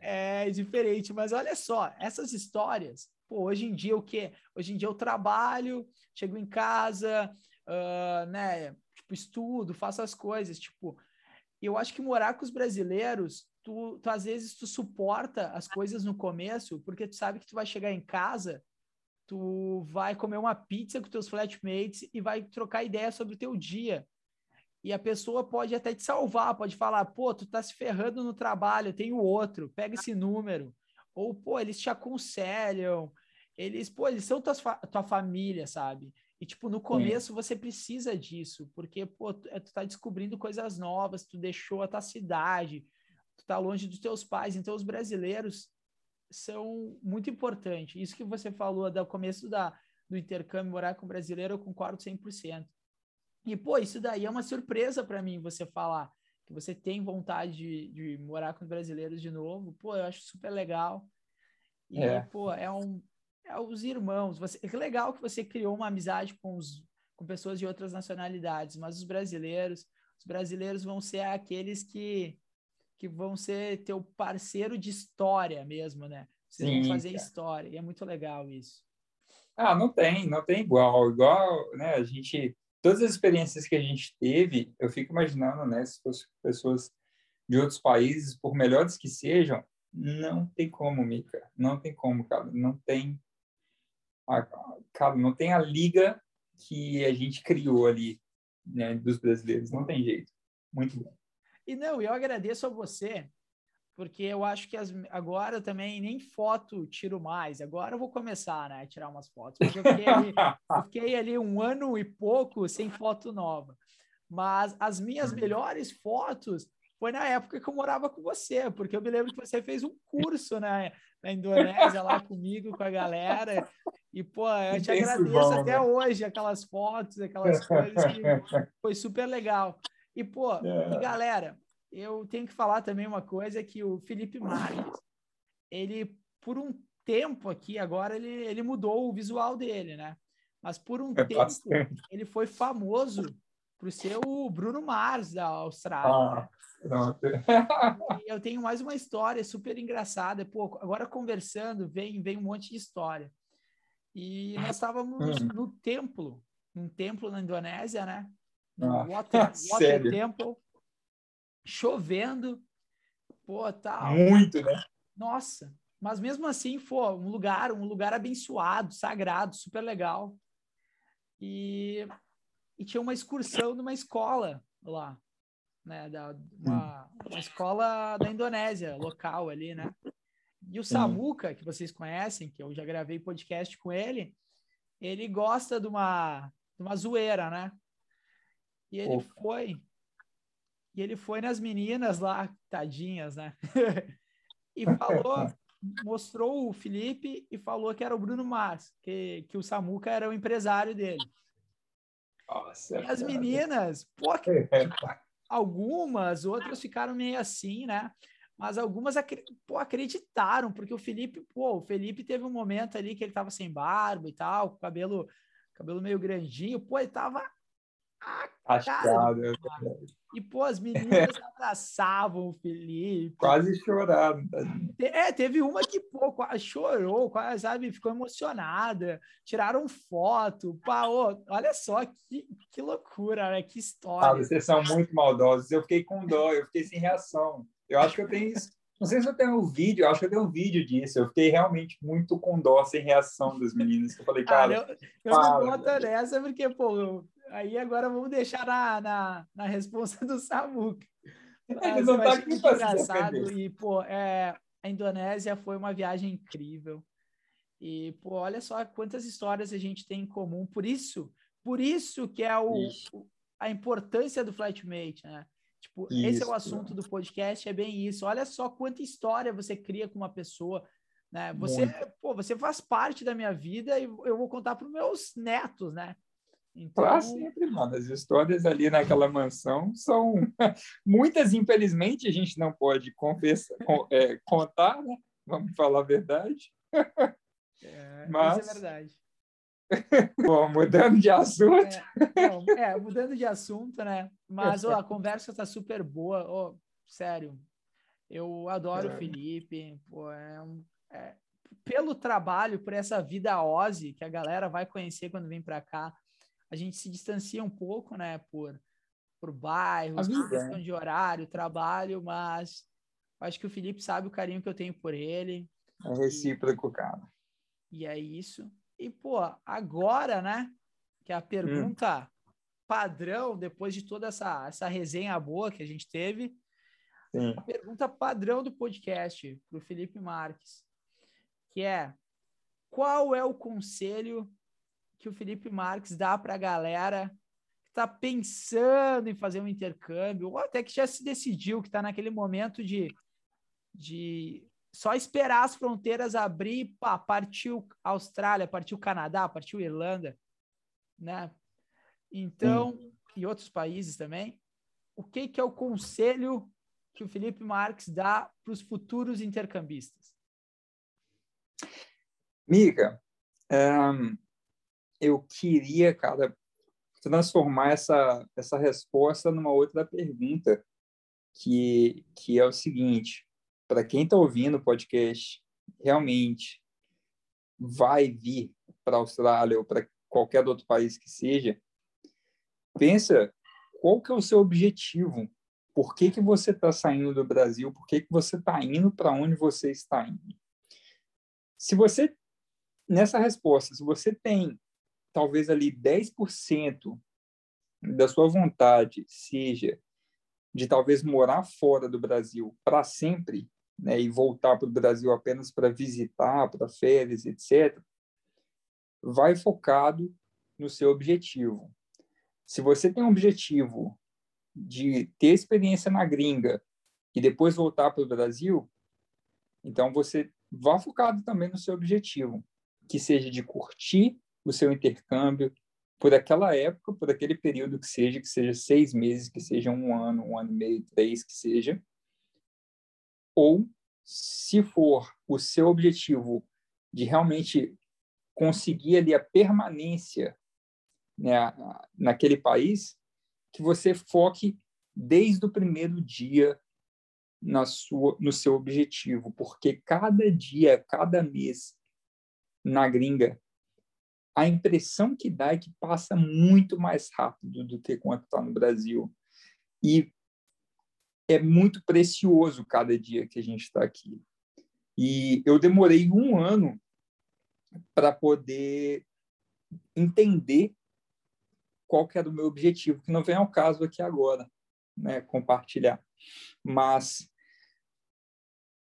é diferente. Mas olha só, essas histórias, pô, hoje em dia o quê? Hoje em dia eu trabalho, chego em casa, uh, né? Tipo, estudo, faço as coisas. Tipo, eu acho que morar com os brasileiros, tu, tu às vezes tu suporta as coisas no começo, porque tu sabe que tu vai chegar em casa tu vai comer uma pizza com teus flatmates e vai trocar ideia sobre o teu dia. E a pessoa pode até te salvar, pode falar, pô, tu tá se ferrando no trabalho, tem o outro, pega esse número. Ou, pô, eles te aconselham, eles, pô, eles são tua, tua família, sabe? E, tipo, no começo Sim. você precisa disso, porque, pô, tu, é, tu tá descobrindo coisas novas, tu deixou a tua cidade, tu tá longe dos teus pais. Então, os brasileiros, são muito importantes. Isso que você falou do começo da, do intercâmbio, morar com brasileiro, eu concordo 100%. E, pô, isso daí é uma surpresa para mim, você falar que você tem vontade de, de, morar com brasileiros de novo. Pô, eu acho super legal. E, é. pô, é um... É os irmãos. Você, é legal que você criou uma amizade com, os, com pessoas de outras nacionalidades, mas os brasileiros, os brasileiros vão ser aqueles que que vão ser teu parceiro de história mesmo, né? Vocês Sim, vão fazer cara. história, e é muito legal isso. Ah, não tem, não tem igual. Igual, né, a gente... Todas as experiências que a gente teve, eu fico imaginando, né, se fossem pessoas de outros países, por melhores que sejam, não tem como, Mica. Não tem como, cara. Não tem cara, não tem a liga que a gente criou ali, né, dos brasileiros. Não tem jeito. Muito bom. E não, eu agradeço a você, porque eu acho que as, agora também nem foto tiro mais. Agora eu vou começar, né, a tirar umas fotos. Porque eu fiquei ali, eu (laughs) fiquei ali um ano e pouco sem foto nova. Mas as minhas uhum. melhores fotos foi na época que eu morava com você, porque eu me lembro que você fez um curso na, na Indonésia lá comigo, com a galera. E, pô, eu te agradeço bom, até né? hoje aquelas fotos, aquelas (laughs) coisas que foi super legal. E, pô, é. e galera, eu tenho que falar também uma coisa que o Felipe Marques, ele, por um tempo aqui, agora ele, ele mudou o visual dele, né? Mas por um é tempo, bastante. ele foi famoso por ser o Bruno Mars da Austrália. Ah, (laughs) eu tenho mais uma história super engraçada. Pô, agora conversando, vem, vem um monte de história. E nós estávamos hum. no templo, um templo na Indonésia, né? Ah, Water, (laughs) Water Temple, chovendo, pô, tal. Muito, né? Nossa, mas mesmo assim, foi um lugar, um lugar abençoado, sagrado, super legal. E, e tinha uma excursão numa escola lá, né? Da, uma, uma escola da Indonésia, local ali, né? E o Samuca, que vocês conhecem, que eu já gravei podcast com ele, ele gosta de uma, de uma zoeira, né? E ele Opa. foi. E ele foi nas meninas lá, tadinhas, né? (laughs) e (laughs) falou, mostrou o Felipe e falou que era o Bruno Mars, que, que o Samuca era o empresário dele. Nossa, e as meninas, pô, (laughs) algumas, outras ficaram meio assim, né? Mas algumas pô, acreditaram, porque o Felipe, pô, o Felipe teve um momento ali que ele tava sem barba e tal, com cabelo, cabelo meio grandinho, pô, ele tava Achado, E, pô, as meninas (laughs) abraçavam o Felipe. Quase choraram. É, teve uma que, pô, quase chorou, quase, sabe, ficou emocionada. Tiraram foto. Pá, ô, olha só que, que loucura, né? Que história. Ah, vocês são muito maldosos. Eu fiquei com dó, eu fiquei sem reação. Eu acho que eu tenho isso. Não sei se eu tenho um vídeo, eu acho que eu tenho um vídeo disso. Eu fiquei realmente muito com dó, sem reação das meninas. Eu falei, cara. Ah, eu, eu não boto nessa, porque, pô, Aí agora vamos deixar na, na, na resposta do Samuca. Ele não tá aqui engraçado. E, pô, é, a Indonésia foi uma viagem incrível. E, pô, olha só quantas histórias a gente tem em comum. Por isso, por isso que é o, o a importância do flatmate, né? Tipo, isso. esse é o assunto do podcast, é bem isso. Olha só quanta história você cria com uma pessoa, né? Você, pô, você faz parte da minha vida e eu vou contar para os meus netos, né? Então... Sempre, mano. As histórias ali naquela mansão são (laughs) muitas, infelizmente, a gente não pode confessar, (laughs) é, contar, né? Vamos falar a verdade. É, (laughs) Mas... é verdade. (laughs) Bom, mudando de assunto. É, é, mudando de assunto, né? Mas ó, a conversa tá super boa. Oh, sério, eu adoro é. o Felipe. Pô, é, é, pelo trabalho, por essa vida Ozzy que a galera vai conhecer quando vem para cá a gente se distancia um pouco, né, por, por bairros, por questão de horário, trabalho, mas acho que o Felipe sabe o carinho que eu tenho por ele. É recíproco, cara. E é isso. E, pô, agora, né, que é a pergunta hum. padrão, depois de toda essa, essa resenha boa que a gente teve, Sim. a pergunta padrão do podcast para o Felipe Marques, que é qual é o conselho que o Felipe Marques dá para a galera que está pensando em fazer um intercâmbio, ou até que já se decidiu, que está naquele momento de, de só esperar as fronteiras abrir, pá, partiu Austrália, partiu Canadá, partiu Irlanda, né? Então, hum. e outros países também. O que, que é o conselho que o Felipe Marques dá para os futuros intercambistas? Mica, um, eu queria, cara, transformar essa, essa resposta numa outra pergunta, que, que é o seguinte: para quem está ouvindo o podcast, realmente vai vir para a Austrália ou para qualquer outro país que seja, pensa qual que é o seu objetivo, por que, que você está saindo do Brasil, por que, que você está indo para onde você está indo. Se você nessa resposta, se você tem talvez ali 10% da sua vontade seja de talvez morar fora do Brasil para sempre, né, e voltar para o Brasil apenas para visitar, para férias, etc., vai focado no seu objetivo. Se você tem um objetivo de ter experiência na gringa e depois voltar para o Brasil, então você vá focado também no seu objetivo, que seja de curtir o seu intercâmbio por aquela época, por aquele período que seja, que seja seis meses, que seja um ano, um ano e meio, três, que seja, ou se for o seu objetivo de realmente conseguir ali a permanência né, naquele país, que você foque desde o primeiro dia na sua, no seu objetivo, porque cada dia, cada mês na gringa, a impressão que dá é que passa muito mais rápido do que quando está no Brasil. E é muito precioso cada dia que a gente está aqui. E eu demorei um ano para poder entender qual que era o meu objetivo, que não vem ao caso aqui agora, né, compartilhar. Mas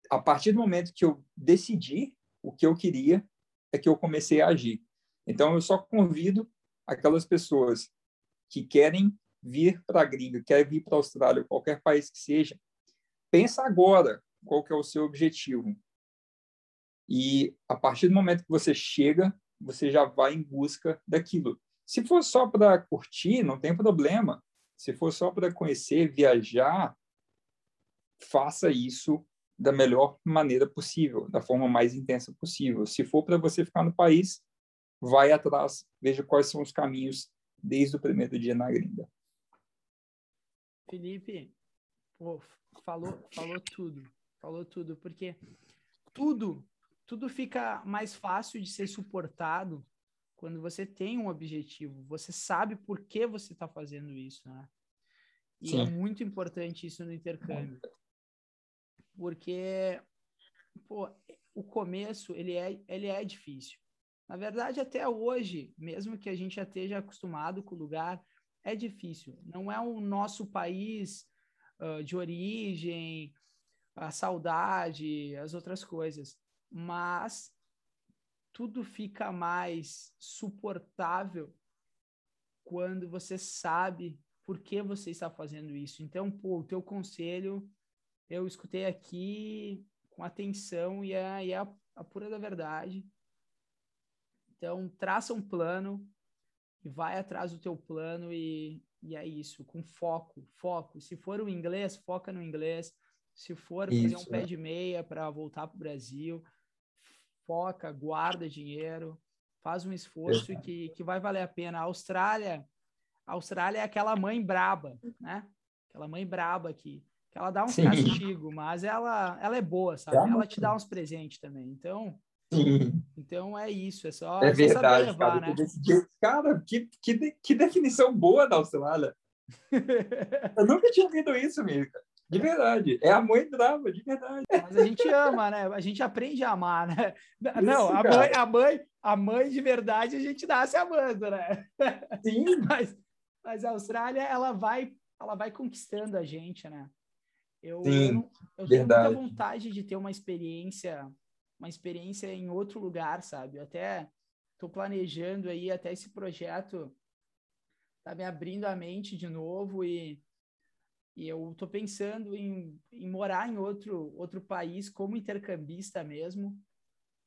a partir do momento que eu decidi o que eu queria, é que eu comecei a agir. Então, eu só convido aquelas pessoas que querem vir para a gringa, querem vir para a Austrália, qualquer país que seja, pensa agora qual que é o seu objetivo. E a partir do momento que você chega, você já vai em busca daquilo. Se for só para curtir, não tem problema. Se for só para conhecer, viajar, faça isso da melhor maneira possível, da forma mais intensa possível. Se for para você ficar no país, vai atrás, veja quais são os caminhos desde o primeiro dia na gringa. Felipe, pô, falou, falou tudo, falou tudo, porque tudo, tudo fica mais fácil de ser suportado quando você tem um objetivo, você sabe por que você está fazendo isso, né? E é Sim. é muito importante isso no intercâmbio porque pô, o começo ele é, ele é difícil. Na verdade, até hoje, mesmo que a gente já esteja acostumado com o lugar, é difícil. Não é o nosso país uh, de origem, a saudade, as outras coisas, mas tudo fica mais suportável quando você sabe por que você está fazendo isso. Então, pô, o teu conselho eu escutei aqui com atenção e é, e é a, a pura da verdade. Então, traça um plano e vai atrás do teu plano e, e é isso, com foco, foco. Se for o inglês, foca no inglês. Se for isso, fazer um pé de meia para voltar para o Brasil, foca, guarda dinheiro, faz um esforço que, que vai valer a pena. A Austrália, a Austrália é aquela mãe braba, né? Aquela mãe braba que que ela dá uns Sim. castigos, mas ela, ela é boa, sabe? É ela te dá uns presentes também. Então, Sim. então é isso, é só, é verdade, levar, cara, né? Cara, que, que, que definição boa da Austrália. (laughs) Eu nunca tinha ouvido isso, Mirka. De verdade. É a mãe brava, de verdade. Mas a gente ama, né? A gente aprende a amar, né? Isso, Não, a mãe, a mãe, a mãe de verdade a gente nasce amando, né? Sim. (laughs) Mas, mas a Austrália, ela vai, ela vai conquistando a gente, né? Eu, Sim, eu, eu tenho muita vontade de ter uma experiência, uma experiência em outro lugar, sabe? Eu até estou planejando aí até esse projeto tá me abrindo a mente de novo e, e eu estou pensando em, em morar em outro outro país como intercambista mesmo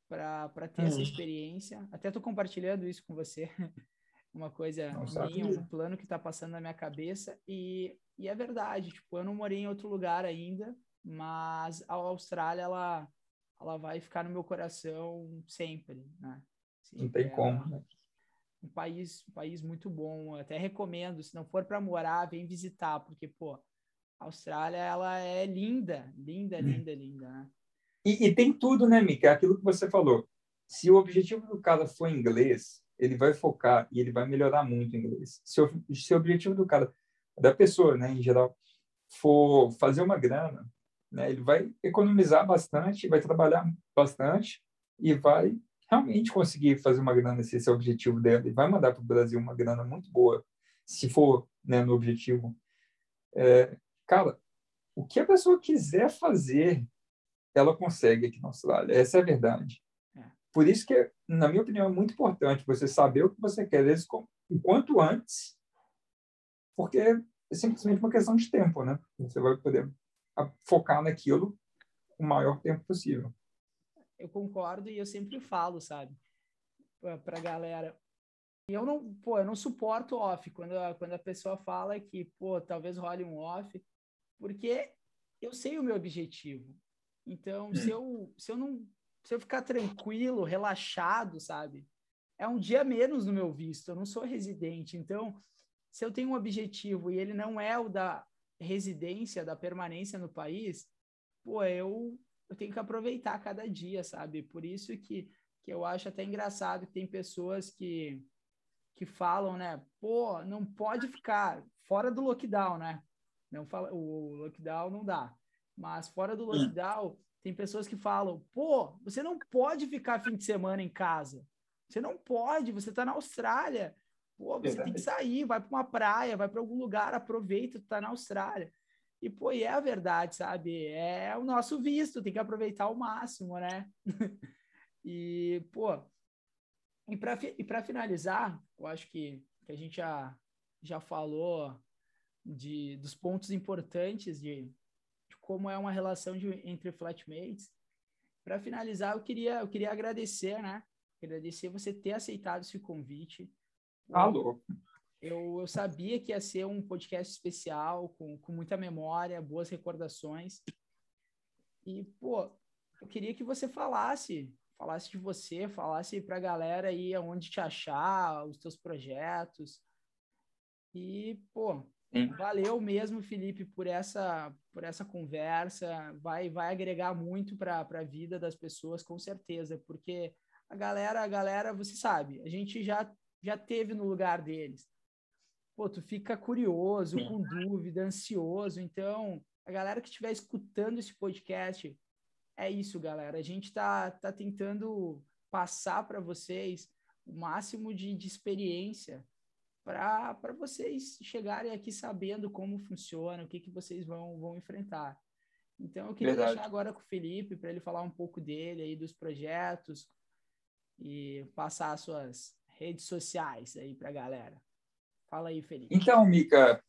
para ter essa experiência. Até estou compartilhando isso com você. (laughs) uma coisa minha, um plano que está passando na minha cabeça e, e é verdade, tipo, eu não morei em outro lugar ainda, mas a Austrália, ela, ela vai ficar no meu coração sempre, né? Sempre. Não tem é como, né? Um país, um país muito bom, eu até recomendo, se não for para morar, vem visitar, porque, pô, a Austrália, ela é linda, linda, hum. linda, linda, né? E, e tem tudo, né, Mika? É aquilo que você falou. Se o objetivo do cara for inglês, ele vai focar e ele vai melhorar muito o inglês. Se o, se o objetivo do cara, da pessoa, né, em geral, for fazer uma grana, né, ele vai economizar bastante, vai trabalhar bastante e vai realmente conseguir fazer uma grana, se esse é o objetivo dela, e vai mandar para o Brasil uma grana muito boa, se for né, no objetivo, é, cara, o que a pessoa quiser fazer, ela consegue aqui na Austrália. Essa é a verdade. É. Por isso que, na minha opinião, é muito importante você saber o que você quer, desde o quanto antes, porque é simplesmente uma questão de tempo, né? Você vai poder focar naquilo o maior tempo possível. Eu concordo e eu sempre falo, sabe, para a galera. E eu não, pô, eu não suporto off quando a, quando a pessoa fala que, pô, talvez role um off, porque eu sei o meu objetivo. Então, se eu, se eu não, se eu ficar tranquilo, relaxado, sabe, é um dia menos no meu visto. Eu não sou residente, então, se eu tenho um objetivo e ele não é o da residência, da permanência no país, pô, eu, eu tenho que aproveitar cada dia, sabe? Por isso que, que eu acho até engraçado que tem pessoas que, que falam, né? Pô, não pode ficar fora do lockdown, né? Não fala, o lockdown não dá. Mas fora do lockdown, tem pessoas que falam: pô, você não pode ficar fim de semana em casa. Você não pode, você está na Austrália. Pô, você tem que sair, vai para uma praia, vai para algum lugar, aproveita, tu tá na Austrália. E, pô, e é a verdade, sabe? É o nosso visto, tem que aproveitar ao máximo, né? (laughs) e, pô, e para e finalizar, eu acho que, que a gente já, já falou de, dos pontos importantes de, de como é uma relação de, entre flatmates. Para finalizar, eu queria, eu queria agradecer, né? Agradecer você ter aceitado esse convite. Alô. Eu, eu sabia que ia ser um podcast especial, com, com muita memória, boas recordações. E, pô, eu queria que você falasse, falasse de você, falasse para a galera aí onde te achar, os teus projetos. E, pô, Sim. valeu mesmo, Felipe, por essa, por essa conversa. Vai, vai agregar muito para a vida das pessoas, com certeza, porque a galera, a galera, você sabe, a gente já, já teve no lugar deles pô, tu fica curioso, com dúvida, ansioso. Então, a galera que estiver escutando esse podcast, é isso, galera. A gente tá, tá tentando passar para vocês o máximo de, de experiência para vocês chegarem aqui sabendo como funciona, o que, que vocês vão, vão enfrentar. Então, eu queria Verdade. deixar agora com o Felipe para ele falar um pouco dele aí, dos projetos e passar as suas redes sociais aí para a galera. Fala aí, Felipe. Então, Mica,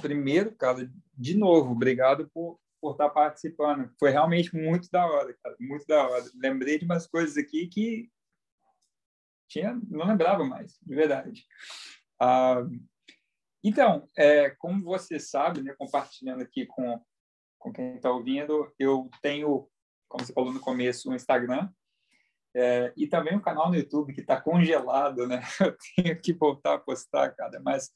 primeiro, cara, de novo, obrigado por, por estar participando. Foi realmente muito da hora, cara, muito da hora. Lembrei de umas coisas aqui que tinha, não lembrava mais, de verdade. Ah, então, é, como você sabe, né, compartilhando aqui com, com quem está ouvindo, eu tenho, como você falou no começo, um Instagram, é, e também o canal no YouTube que está congelado, né? (laughs) Eu tenho que voltar a postar, cara. Mas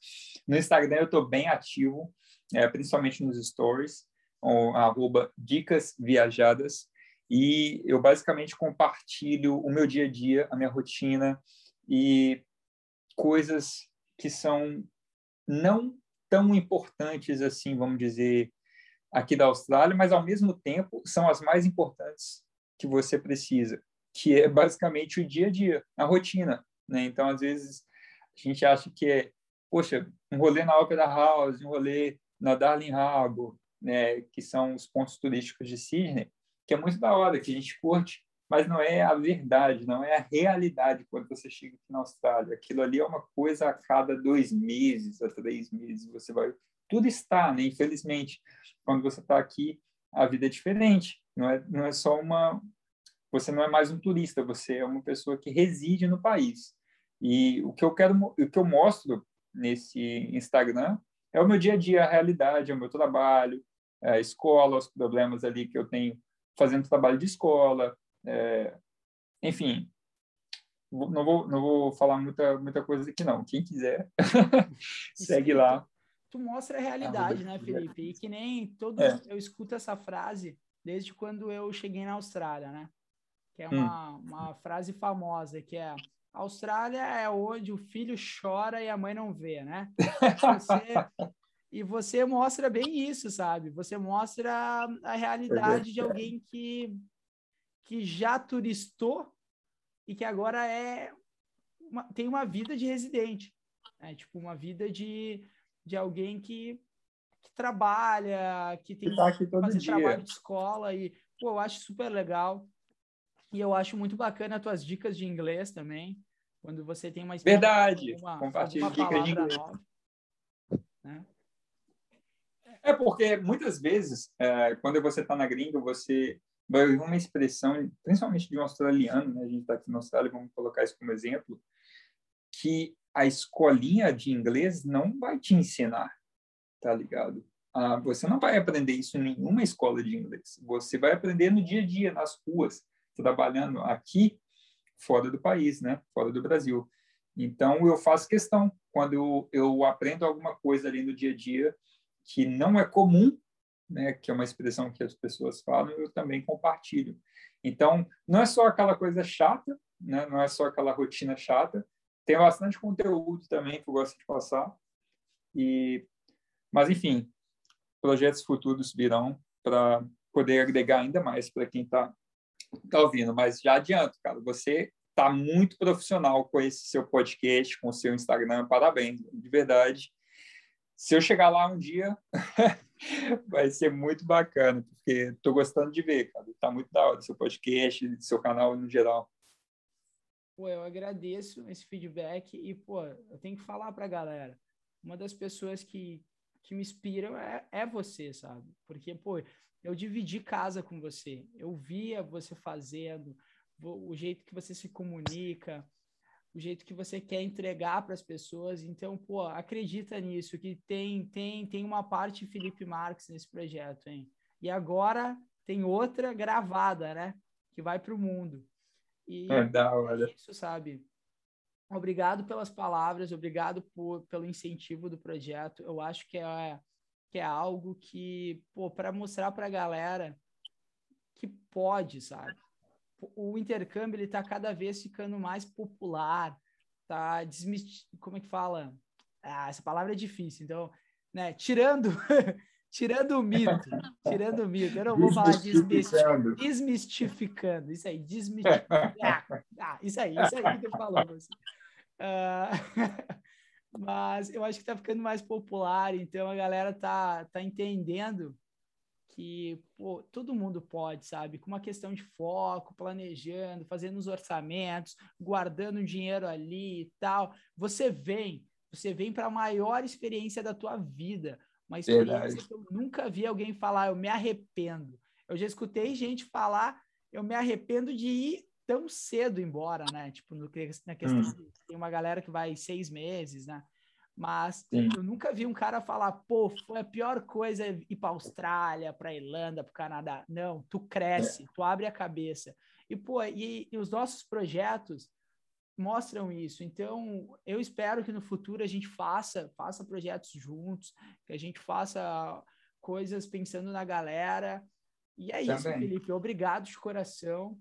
no Instagram eu estou bem ativo, é, principalmente nos stories, com arroba dicas viajadas. E eu basicamente compartilho o meu dia a dia, a minha rotina e coisas que são não tão importantes assim, vamos dizer, aqui da Austrália, mas ao mesmo tempo são as mais importantes que você precisa que é basicamente o dia a dia, a rotina. Né? Então, às vezes, a gente acha que é, poxa, um rolê na Opera House, um rolê na Darling Harbour, né, que são os pontos turísticos de Sydney, que é muito da hora, que a gente curte, mas não é a verdade, não é a realidade quando você chega aqui na Austrália. Aquilo ali é uma coisa a cada dois meses, a três meses, você vai... Tudo está, né? Infelizmente, quando você está aqui, a vida é diferente. Não é, não é só uma, você não é mais um turista, você é uma pessoa que reside no país. E o que eu quero, o que eu mostro nesse Instagram é o meu dia a dia, a realidade, é o meu trabalho, é a escola, os problemas ali que eu tenho fazendo trabalho de escola, é, enfim, não vou, não vou falar muita, muita coisa aqui não. Quem quiser, (laughs) segue lá. Tu mostra a realidade, né, Felipe? E que nem todo é. eu escuto essa frase desde quando eu cheguei na Austrália, né? Que é hum. uma, hum. uma frase famosa, que é Austrália é onde o filho chora e a mãe não vê, né? Você, (laughs) e você mostra bem isso, sabe? Você mostra a realidade de alguém que, que já turistou e que agora é uma, tem uma vida de residente, né? tipo uma vida de, de alguém que, que trabalha, que tem que tá fazer dia. trabalho de escola e pô, eu acho super legal e eu acho muito bacana as tuas dicas de inglês também, quando você tem uma verdade, compartilha dicas de inglês. Nova, né? É porque muitas vezes, é, quando você está na gringa, você vai ouvir uma expressão, principalmente de um australiano, né? a gente está aqui na Austrália, vamos colocar isso como exemplo, que a escolinha de inglês não vai te ensinar, tá ligado? Ah, você não vai aprender isso em nenhuma escola de inglês. Você vai aprender no dia a dia, nas ruas, trabalhando aqui, fora do país, né? Fora do Brasil. Então, eu faço questão, quando eu, eu aprendo alguma coisa ali no dia a dia que não é comum, né? Que é uma expressão que as pessoas falam, eu também compartilho. Então, não é só aquela coisa chata, né? Não é só aquela rotina chata, tem bastante conteúdo também que eu gosto de passar. E, mas, enfim, projetos futuros virão para poder agregar ainda mais para quem está tá ouvindo. Mas já adianto, cara, você está muito profissional com esse seu podcast, com o seu Instagram. Parabéns, de verdade. Se eu chegar lá um dia, (laughs) vai ser muito bacana, porque estou gostando de ver, cara. Está muito da hora seu podcast, seu canal no geral pô, eu agradeço esse feedback e, pô, eu tenho que falar para galera. Uma das pessoas que, que me inspiram é, é você, sabe? Porque, pô, eu dividi casa com você. Eu via você fazendo, o jeito que você se comunica, o jeito que você quer entregar para as pessoas. Então, pô, acredita nisso, que tem, tem, tem uma parte Felipe Marques nesse projeto, hein? E agora tem outra gravada, né? Que vai para o mundo. E é da hora. isso, sabe? Obrigado pelas palavras, obrigado por, pelo incentivo do projeto. Eu acho que é, que é algo que, pô, para mostrar para a galera que pode, sabe? O intercâmbio ele tá cada vez ficando mais popular, tá desmist... como é que fala? Ah, essa palavra é difícil, então, né, tirando (laughs) tirando o mito, tirando o mito. Eu não vou falar desmistificando. desmistificando. Isso aí, desmistificando. (laughs) Ah, ah, isso aí, isso aí que eu falou. Uh, (laughs) mas eu acho que está ficando mais popular, então a galera tá, tá entendendo que pô, todo mundo pode, sabe? Com uma questão de foco, planejando, fazendo os orçamentos, guardando dinheiro ali e tal. Você vem, você vem para a maior experiência da tua vida uma experiência Verdade. que eu nunca vi alguém falar, eu me arrependo. Eu já escutei gente falar, eu me arrependo de ir tão cedo embora, né? Tipo, no, na questão hum. de, tem uma galera que vai seis meses, né? Mas Sim. eu nunca vi um cara falar, pô, foi a pior coisa ir para Austrália, para Irlanda, para Canadá. Não, tu cresce, é. tu abre a cabeça. E, pô, e, e os nossos projetos, mostram isso. Então, eu espero que no futuro a gente faça, faça projetos juntos, que a gente faça coisas pensando na galera. E é Também. isso, Felipe. Obrigado de coração,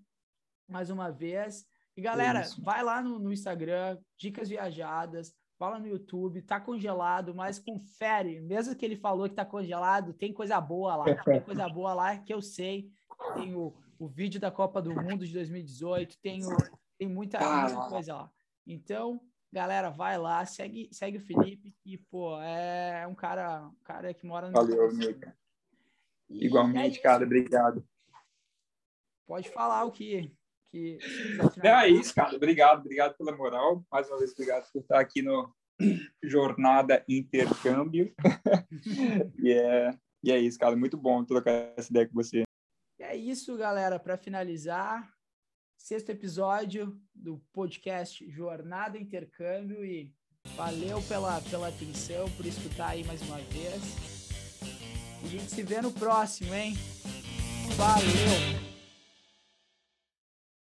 mais uma vez. E galera, isso. vai lá no, no, Instagram, Dicas Viajadas, fala no YouTube, tá congelado, mas confere. Mesmo que ele falou que tá congelado, tem coisa boa lá. Tem coisa boa lá que eu sei. Tem o, o vídeo da Copa do Mundo de 2018, tem o, tem muita, ah, muita coisa lá. Então, galera, vai lá, segue, segue o Felipe, que, pô, é um cara, um cara que mora no. Valeu, Mica. Igualmente, é cara, obrigado. Pode falar o que. Que é isso, cara. Obrigado, obrigado pela moral. Mais uma vez, obrigado por estar aqui no (clears throat) Jornada Intercâmbio. (laughs) e, é, e é isso, cara. Muito bom trocar essa ideia com você. É isso, galera. Para finalizar, sexto episódio do podcast Jornada Intercâmbio e valeu pela, pela atenção, por escutar aí mais uma vez. E a gente se vê no próximo, hein? Valeu!